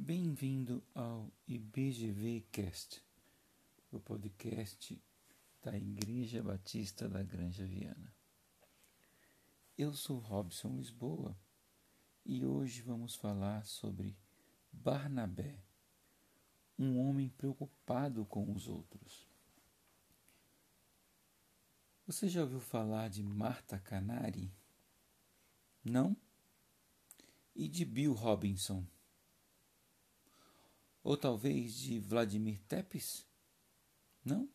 Bem-vindo ao IBGV Cast, o podcast da Igreja Batista da Granja Viana. Eu sou Robson Lisboa e hoje vamos falar sobre Barnabé, um homem preocupado com os outros. Você já ouviu falar de Marta Canari? Não? E de Bill Robinson? Ou talvez de Vladimir Tepes? Não?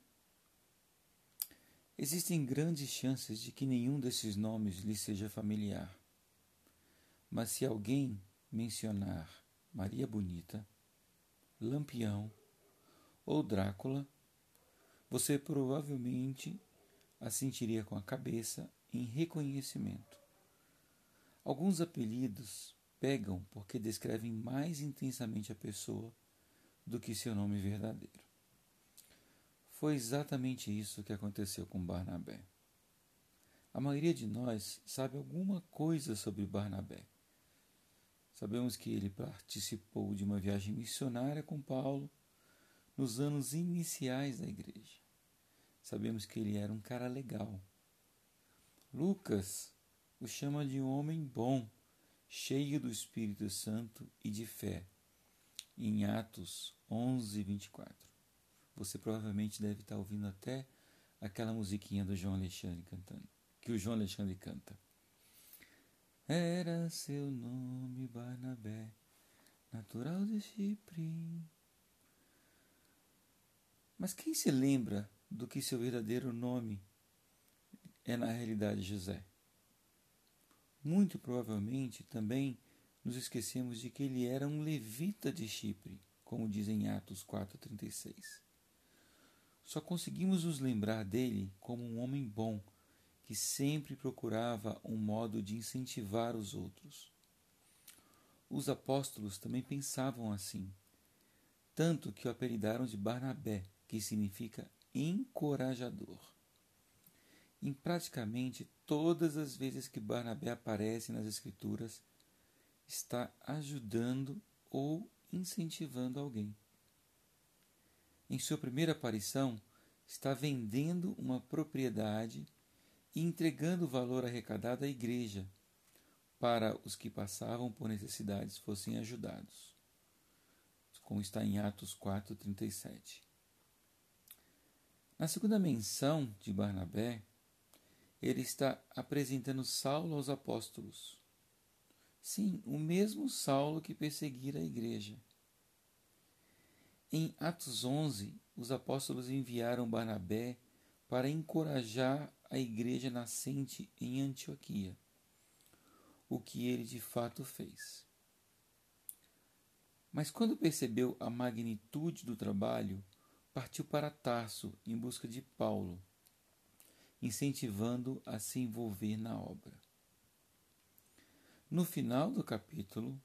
Existem grandes chances de que nenhum desses nomes lhe seja familiar. Mas se alguém mencionar Maria Bonita, Lampião ou Drácula, você provavelmente assentiria com a cabeça em reconhecimento. Alguns apelidos pegam porque descrevem mais intensamente a pessoa do que seu nome verdadeiro. Foi exatamente isso que aconteceu com Barnabé. A maioria de nós sabe alguma coisa sobre Barnabé. Sabemos que ele participou de uma viagem missionária com Paulo nos anos iniciais da igreja. Sabemos que ele era um cara legal. Lucas o chama de um homem bom, cheio do Espírito Santo e de fé em Atos 11, 24. Você provavelmente deve estar ouvindo até aquela musiquinha do João Alexandre cantando, que o João Alexandre canta. Era seu nome Barnabé, natural de Chipre. Mas quem se lembra do que seu verdadeiro nome é na realidade José? Muito provavelmente também nos esquecemos de que ele era um levita de Chipre, como diz em Atos 4,36. Só conseguimos nos lembrar dele como um homem bom, que sempre procurava um modo de incentivar os outros. Os apóstolos também pensavam assim, tanto que o apelidaram de Barnabé, que significa encorajador. Em praticamente todas as vezes que Barnabé aparece nas Escrituras, está ajudando ou incentivando alguém. Em sua primeira aparição, está vendendo uma propriedade e entregando o valor arrecadado à igreja para os que passavam por necessidades fossem ajudados, como está em Atos 4:37. Na segunda menção de Barnabé, ele está apresentando Saulo aos apóstolos Sim, o mesmo Saulo que perseguira a igreja. Em Atos 11, os apóstolos enviaram Barnabé para encorajar a igreja nascente em Antioquia, o que ele de fato fez. Mas quando percebeu a magnitude do trabalho, partiu para Tarso em busca de Paulo, incentivando a se envolver na obra. No final do capítulo,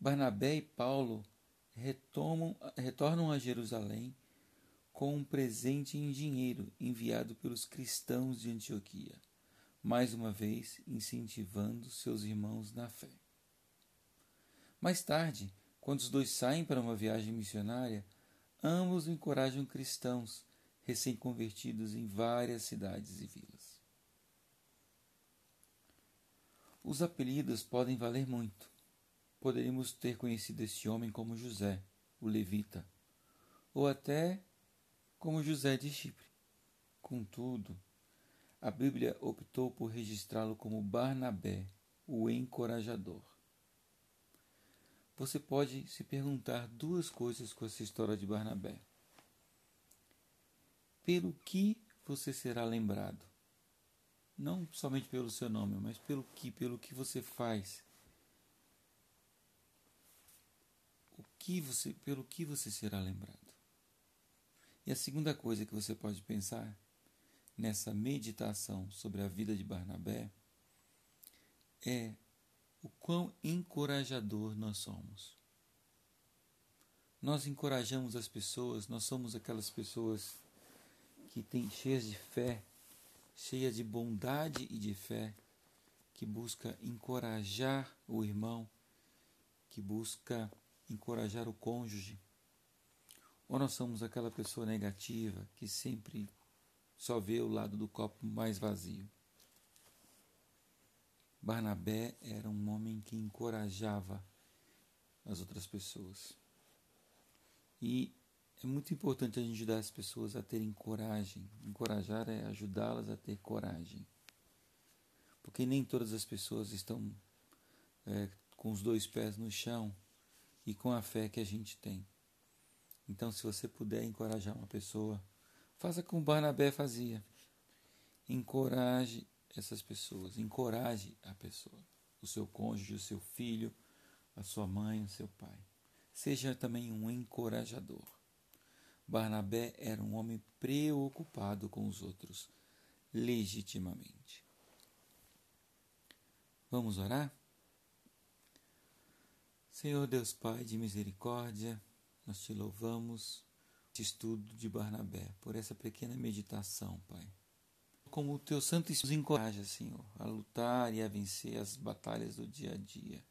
Barnabé e Paulo retomam, retornam a Jerusalém com um presente em dinheiro enviado pelos cristãos de Antioquia, mais uma vez incentivando seus irmãos na fé. Mais tarde, quando os dois saem para uma viagem missionária, ambos encorajam cristãos recém-convertidos em várias cidades e vilas. Os apelidos podem valer muito. Poderíamos ter conhecido este homem como José, o levita, ou até como José de Chipre. Contudo, a Bíblia optou por registrá-lo como Barnabé, o encorajador. Você pode se perguntar duas coisas com essa história de Barnabé. Pelo que você será lembrado? Não somente pelo seu nome, mas pelo que, pelo que você faz. O que você, pelo que você será lembrado. E a segunda coisa que você pode pensar nessa meditação sobre a vida de Barnabé é o quão encorajador nós somos. Nós encorajamos as pessoas, nós somos aquelas pessoas que têm cheias de fé, cheia de bondade e de fé, que busca encorajar o irmão, que busca encorajar o cônjuge? Ou nós somos aquela pessoa negativa que sempre só vê o lado do copo mais vazio? Barnabé era um homem que encorajava as outras pessoas. E é muito importante a gente ajudar as pessoas a terem coragem. Encorajar é ajudá-las a ter coragem. Porque nem todas as pessoas estão é, com os dois pés no chão e com a fé que a gente tem. Então, se você puder encorajar uma pessoa, faça como Barnabé fazia. Encoraje essas pessoas, encoraje a pessoa, o seu cônjuge, o seu filho, a sua mãe, o seu pai. Seja também um encorajador. Barnabé era um homem preocupado com os outros, legitimamente. Vamos orar? Senhor Deus Pai de misericórdia, nós te louvamos, este estudo de Barnabé, por essa pequena meditação, Pai. Como o teu Santo Espírito nos encoraja, Senhor, a lutar e a vencer as batalhas do dia a dia.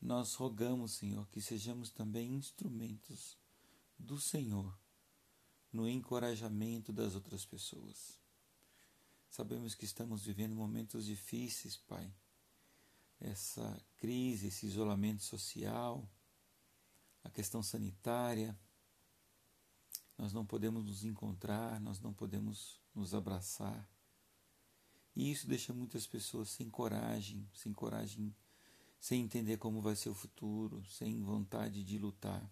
Nós rogamos, Senhor, que sejamos também instrumentos do Senhor no encorajamento das outras pessoas. Sabemos que estamos vivendo momentos difíceis, Pai. Essa crise, esse isolamento social, a questão sanitária. Nós não podemos nos encontrar, nós não podemos nos abraçar. E isso deixa muitas pessoas sem coragem, sem coragem, sem entender como vai ser o futuro, sem vontade de lutar.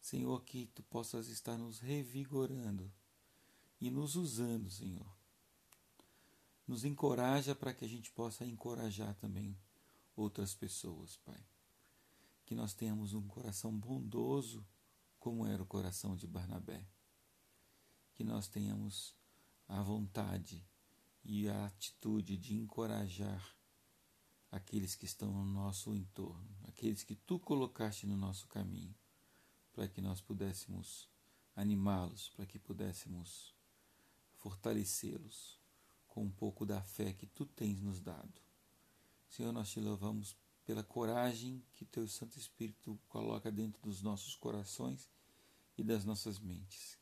Senhor, que tu possas estar nos revigorando e nos usando, Senhor. Nos encoraja para que a gente possa encorajar também outras pessoas, Pai. Que nós tenhamos um coração bondoso, como era o coração de Barnabé. Que nós tenhamos a vontade e a atitude de encorajar aqueles que estão no nosso entorno, aqueles que tu colocaste no nosso caminho para que nós pudéssemos animá-los, para que pudéssemos fortalecê-los com um pouco da fé que tu tens nos dado. Senhor, nós te louvamos pela coragem que teu Santo Espírito coloca dentro dos nossos corações e das nossas mentes,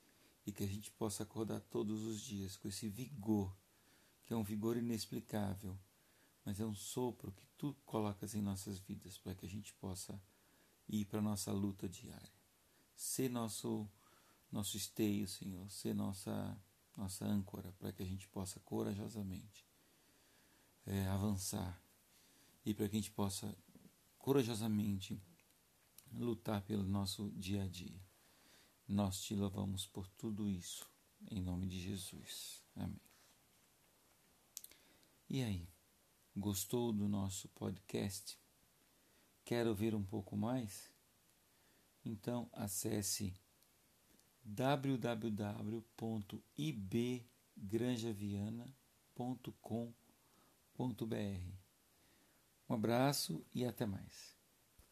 e que a gente possa acordar todos os dias com esse vigor, que é um vigor inexplicável, mas é um sopro que tu colocas em nossas vidas para que a gente possa ir para a nossa luta diária ser nosso nosso esteio, Senhor, ser nossa nossa âncora para que a gente possa corajosamente é, avançar e para que a gente possa corajosamente lutar pelo nosso dia a dia. Nós te louvamos por tudo isso, em nome de Jesus. Amém. E aí, gostou do nosso podcast? Quer ouvir um pouco mais? Então acesse www.ibgranjaviana.com.br. Um abraço e até mais.